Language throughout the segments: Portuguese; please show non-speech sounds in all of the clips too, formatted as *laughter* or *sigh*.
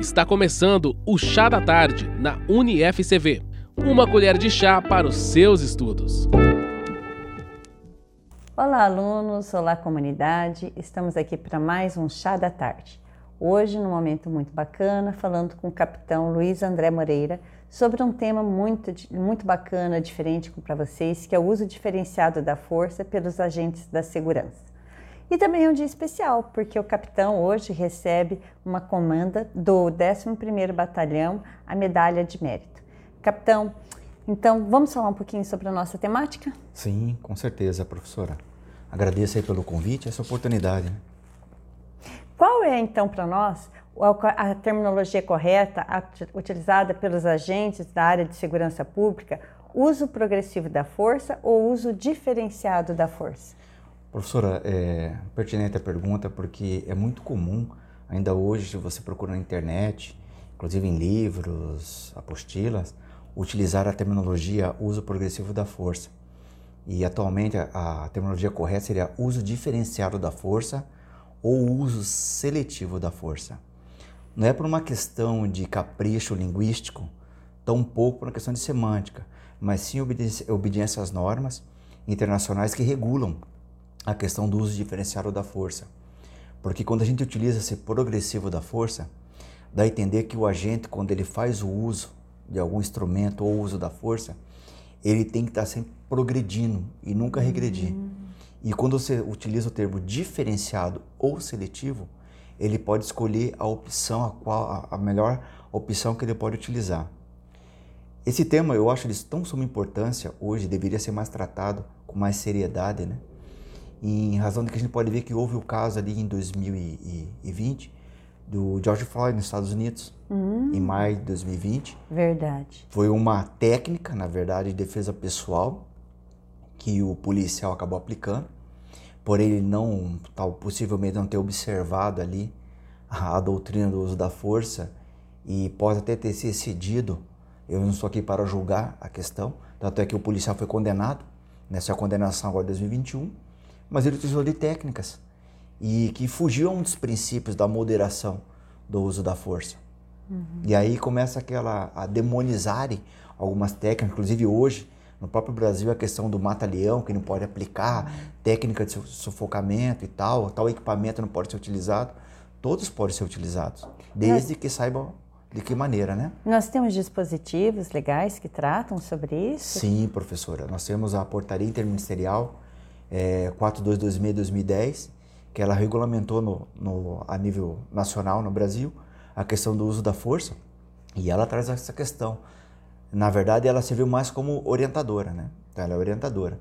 Está começando o Chá da Tarde na UniFCV. Uma colher de chá para os seus estudos. Olá, alunos! Olá, comunidade! Estamos aqui para mais um Chá da Tarde. Hoje, num momento muito bacana, falando com o capitão Luiz André Moreira sobre um tema muito, muito bacana, diferente para vocês, que é o uso diferenciado da força pelos agentes da segurança. E também é um dia especial, porque o capitão hoje recebe uma comanda do 11º Batalhão, a Medalha de Mérito. Capitão, então vamos falar um pouquinho sobre a nossa temática? Sim, com certeza, professora. Agradeço aí pelo convite, essa oportunidade. Né? Qual é então para nós a terminologia correta utilizada pelos agentes da área de segurança pública? Uso progressivo da força ou uso diferenciado da força? Professora, é pertinente a pergunta porque é muito comum ainda hoje você procura na internet, inclusive em livros, apostilas, utilizar a terminologia uso progressivo da força. E atualmente a, terminologia correta seria uso diferenciado da força ou uso seletivo da força. Não é por uma questão de capricho linguístico, tampouco por uma questão de semântica, mas sim obediência às normas internacionais que regulam a questão do uso diferenciado da força. Porque quando a gente utiliza esse progressivo da força, dá a entender que o agente, quando ele faz o uso de algum instrumento ou uso da força, ele tem que estar sempre progredindo e nunca regredir. Uhum. E quando você utiliza o termo diferenciado ou seletivo, ele pode escolher a opção, a, qual, a melhor opção que ele pode utilizar. Esse tema eu acho de tão suma importância hoje, deveria ser mais tratado com mais seriedade, né? Em razão de que a gente pode ver que houve o caso ali em 2020 do George Floyd nos Estados Unidos, hum. em maio de 2020. Verdade. Foi uma técnica, na verdade, de defesa pessoal que o policial acabou aplicando, por ele não, tal, possivelmente não ter observado ali a, a doutrina do uso da força e pode até ter se excedido. Eu não estou aqui para julgar a questão, tanto é que o policial foi condenado nessa condenação agora de 2021 mas ele utilizou de técnicas e que fugiam dos princípios da moderação do uso da força. Uhum. E aí começa aquela a demonizarem algumas técnicas, inclusive hoje no próprio Brasil a questão do mata-leão que não pode aplicar, uhum. técnica de sufocamento e tal, tal equipamento não pode ser utilizado. Todos podem ser utilizados, desde que saibam de que maneira, né? Nós temos dispositivos legais que tratam sobre isso? Sim, professora. Nós temos a portaria interministerial é, 4226-2010, que ela regulamentou no, no, a nível nacional no Brasil a questão do uso da força e ela traz essa questão. Na verdade, ela serviu mais como orientadora, né? Então, ela é orientadora.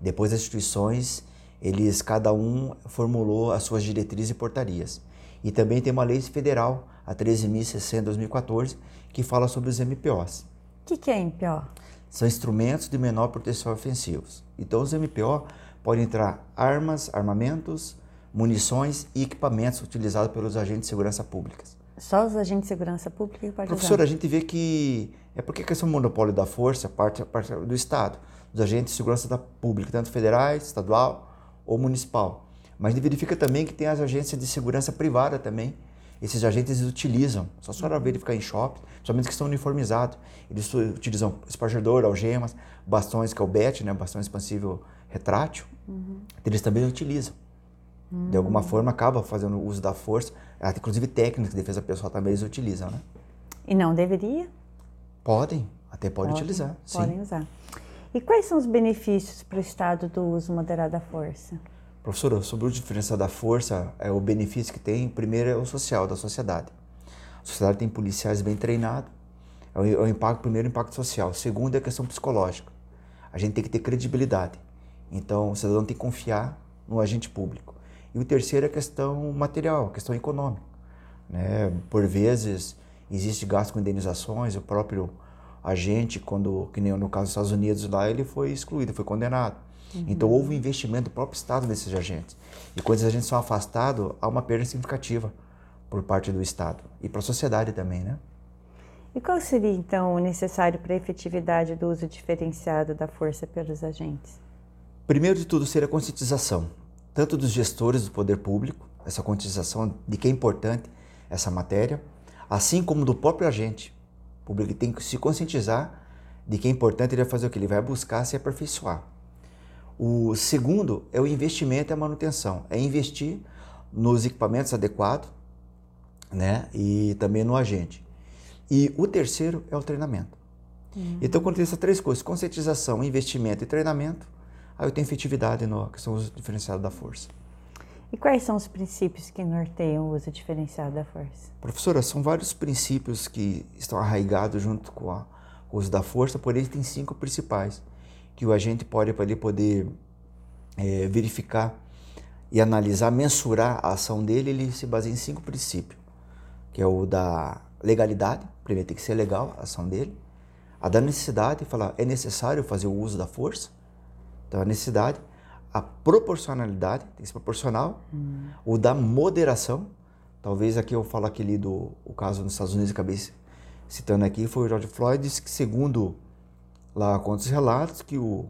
Depois as instituições, eles cada um formulou as suas diretrizes e portarias. E também tem uma lei federal, a 13.060/2014, que fala sobre os MPOs. O que, que é MPO? São instrumentos de menor proteção ofensivos. Então, os MPO pode entrar armas, armamentos, munições e equipamentos utilizados pelos agentes de segurança pública. Só os agentes de segurança pública podem Professor, a gente vê que é porque a questão do monopólio da força parte, parte do Estado, dos agentes de segurança da pública, tanto federais, estadual ou municipal. Mas verifica também que tem as agências de segurança privada também. Esses agentes eles utilizam, só a senhora verificar em shopping, somente que estão uniformizados. Eles utilizam espargedor, algemas, bastões, que é o BET, né, bastão expansível retrátil, uhum. eles também utilizam. Uhum. De alguma forma acaba fazendo uso da força, inclusive técnicas de defesa pessoal também eles utilizam, né? E não deveria? Podem, até podem, podem utilizar. Podem sim. usar. E quais são os benefícios para o Estado do uso moderado da força? Professora, sobre o diferencial da força, é o benefício que tem, primeiro é o social, da sociedade. A sociedade tem policiais bem treinados, é o, é o impacto, primeiro, o impacto social. Segundo, é a questão psicológica. A gente tem que ter credibilidade. Então, o cidadão tem que confiar no agente público. E o terceiro é a questão material, a questão econômica. Né? Por vezes, existe gasto com indenizações, o próprio agente, quando, que nem no caso dos Estados Unidos lá, ele foi excluído, foi condenado. Uhum. Então, houve um investimento do próprio Estado nesses agentes. E quando esses agentes são afastados, há uma perda significativa por parte do Estado e para a sociedade também, né? E qual seria, então, o necessário para a efetividade do uso diferenciado da força pelos agentes? Primeiro de tudo, seria a conscientização, tanto dos gestores do poder público, essa conscientização de que é importante essa matéria, assim como do próprio agente. O público tem que se conscientizar de que é importante ele vai fazer o que? Ele vai buscar se aperfeiçoar. O segundo é o investimento e a manutenção. É investir nos equipamentos adequados né? e também no agente. E o terceiro é o treinamento. Uhum. Então, quando tem essas três coisas, conscientização, investimento e treinamento, aí eu tenho efetividade na questão do uso diferenciado da força. E quais são os princípios que norteiam o uso diferenciado da força? Professora, são vários princípios que estão arraigados junto com, o uso da força, porém tem cinco principais que o agente pode para ele poder é, verificar e analisar, mensurar a ação dele, ele se baseia em cinco princípios, que é o da legalidade, primeiro tem que ser legal a ação dele, a da necessidade, falar é necessário fazer o uso da força, então a necessidade, a proporcionalidade, tem que ser proporcional, hum. o da moderação, talvez aqui eu falo aquele do o caso nos Estados Unidos, acabei citando aqui, foi o George Floyd, disse que segundo lá conta os relatos que o,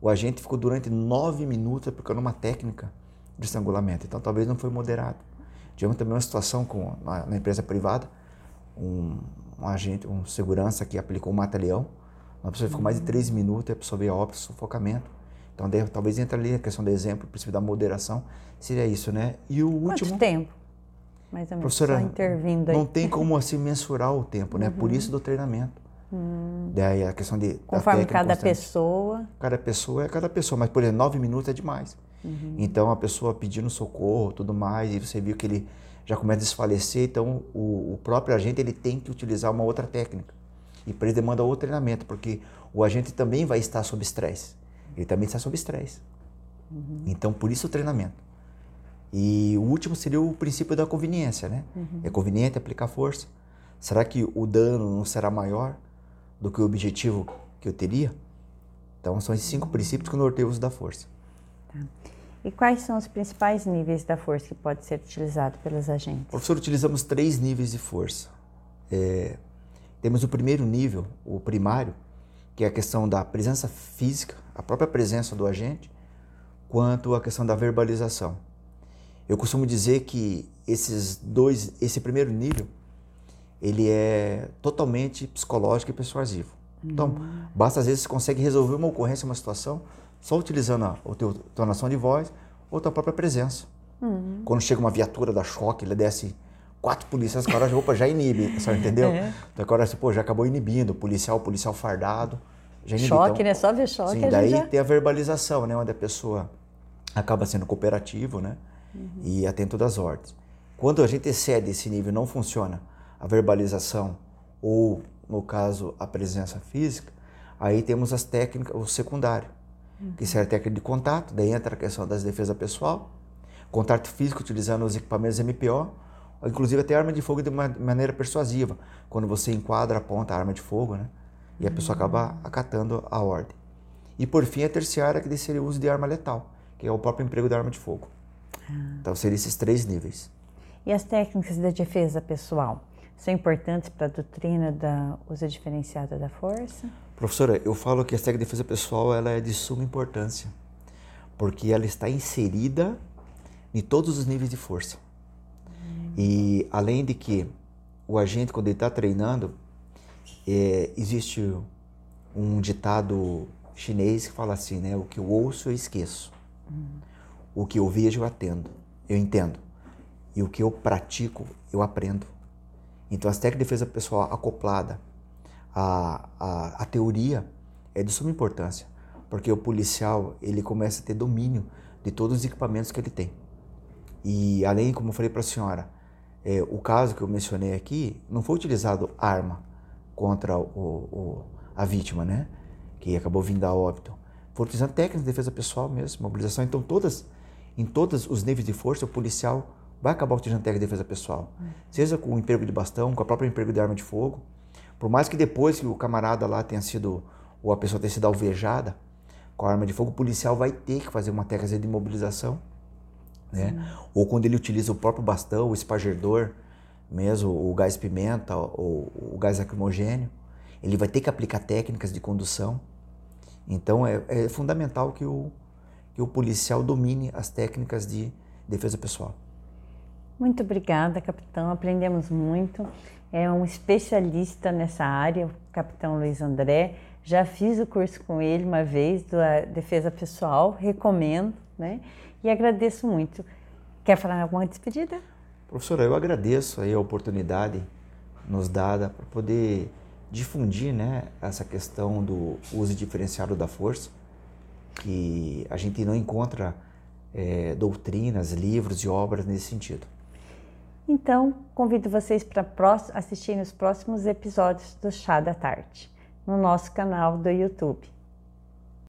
o agente ficou durante nove minutos aplicando uma técnica de estrangulamento. Então talvez não foi moderado. Tivemos também uma situação com, na, na empresa privada, um, um, agente, um segurança que aplicou um mata-leão. Uma pessoa ficou mais de três minutos e a pessoa veio a óbito, sufocamento. Então deve, talvez entre ali a questão do exemplo, o princípio da moderação, seria isso, né? E o Quanto último... tempo? Mais ou menos, professora, só intervindo aí. Não tem como *laughs* assim mensurar o tempo, né? Uhum. Por isso do treinamento. Hum. Daí a questão de. Conforme cada constante. pessoa. Cada pessoa é cada pessoa, mas por exemplo, nove minutos é demais. Uhum. Então a pessoa pedindo socorro, tudo mais, e você viu que ele já começa a desfalecer, então o, o próprio agente ele tem que utilizar uma outra técnica. E para ele demanda outro treinamento, porque o agente também vai estar sob estresse. Ele também está sob estresse. Uhum. Então por isso o treinamento. E o último seria o princípio da conveniência, né? Uhum. É conveniente aplicar força. Será que o dano não será maior? do que o objetivo que eu teria. Então, são esses cinco princípios que norteiam o uso da força. Tá. E quais são os principais níveis da força que pode ser utilizado pelos agentes? Professor, utilizamos três níveis de força. É, temos o primeiro nível, o primário, que é a questão da presença física, a própria presença do agente, quanto a questão da verbalização. Eu costumo dizer que esses dois, esse primeiro nível, ele é totalmente psicológico e persuasivo. Então, uhum. Então, basta às vezes você consegue resolver uma ocorrência, uma situação, só utilizando a, a tua tonação de voz ou a tua própria presença. Uhum. Quando chega uma viatura da choque, ele desce quatro policiais, cara opa, já inibe, *laughs* só entendeu? É. Então agora assim, pô, já acabou inibindo, policial, policial fardado, já inibe. Choque, então, né? Só ver choque. Sim, daí já... tem a verbalização, né? Onde a pessoa acaba sendo cooperativo, né? Uhum. E atento das ordens. Quando a gente excede esse nível não funciona, a verbalização ou, no caso, a presença física, aí temos as técnicas, o secundário, uhum. que seria a técnica de contato, daí entra a questão das defesa pessoal, contato físico utilizando os equipamentos MPO, inclusive até arma de fogo de uma maneira persuasiva, quando você enquadra, aponta a arma de fogo, né? E a pessoa acaba uhum. acatando a ordem. E por fim, a terciária, que seria o uso de arma letal, que é o próprio emprego da arma de fogo. Ah. Então, seriam esses três níveis. E as técnicas de defesa pessoal? são importantes para a doutrina da uso diferenciada da força? Professora, eu falo que a técnica de defesa pessoal ela é de suma importância, porque ela está inserida em todos os níveis de força. E além de que o agente, quando ele está treinando, é, existe um ditado chinês que fala assim, né? O que eu ouço eu esqueço, hum. o que eu vejo eu atendo, eu entendo, e o que eu pratico eu aprendo. Então, as técnicas de defesa pessoal acoplada à, à, à teoria é de suma importância, porque o policial ele começa a ter domínio de todos os equipamentos que ele tem. E além, como eu falei para a senhora, é, o caso que eu mencionei aqui, não foi utilizado arma contra o, o, a vítima, né? Que acabou vindo a óbito. Foi utilizando técnicas de defesa pessoal mesmo, mobilização. Então, todas, em todos os níveis de força, o policial vai acabar utilizando técnica de defesa pessoal. Uhum. Seja com o emprego de bastão, com a própria emprego de arma de fogo. Por mais que depois que o camarada lá tenha sido, ou a pessoa tenha sido alvejada com a arma de fogo, o policial vai ter que fazer uma técnica de imobilização. Né? Ou quando ele utiliza o próprio bastão, o espargedor, mesmo o gás pimenta, ou o gás lacrimogênio, ele vai ter que aplicar técnicas de condução. Então é, é fundamental que o, que o policial domine as técnicas de defesa pessoal. Muito obrigada, capitão. Aprendemos muito. É um especialista nessa área, o capitão Luiz André. Já fiz o curso com ele uma vez, da defesa pessoal, recomendo, né? E agradeço muito. Quer falar alguma despedida? Professora, eu agradeço aí a oportunidade nos dada para poder difundir né, essa questão do uso diferenciado da força, que a gente não encontra é, doutrinas, livros e obras nesse sentido. Então, convido vocês para assistirem os próximos episódios do Chá da Tarde, no nosso canal do YouTube.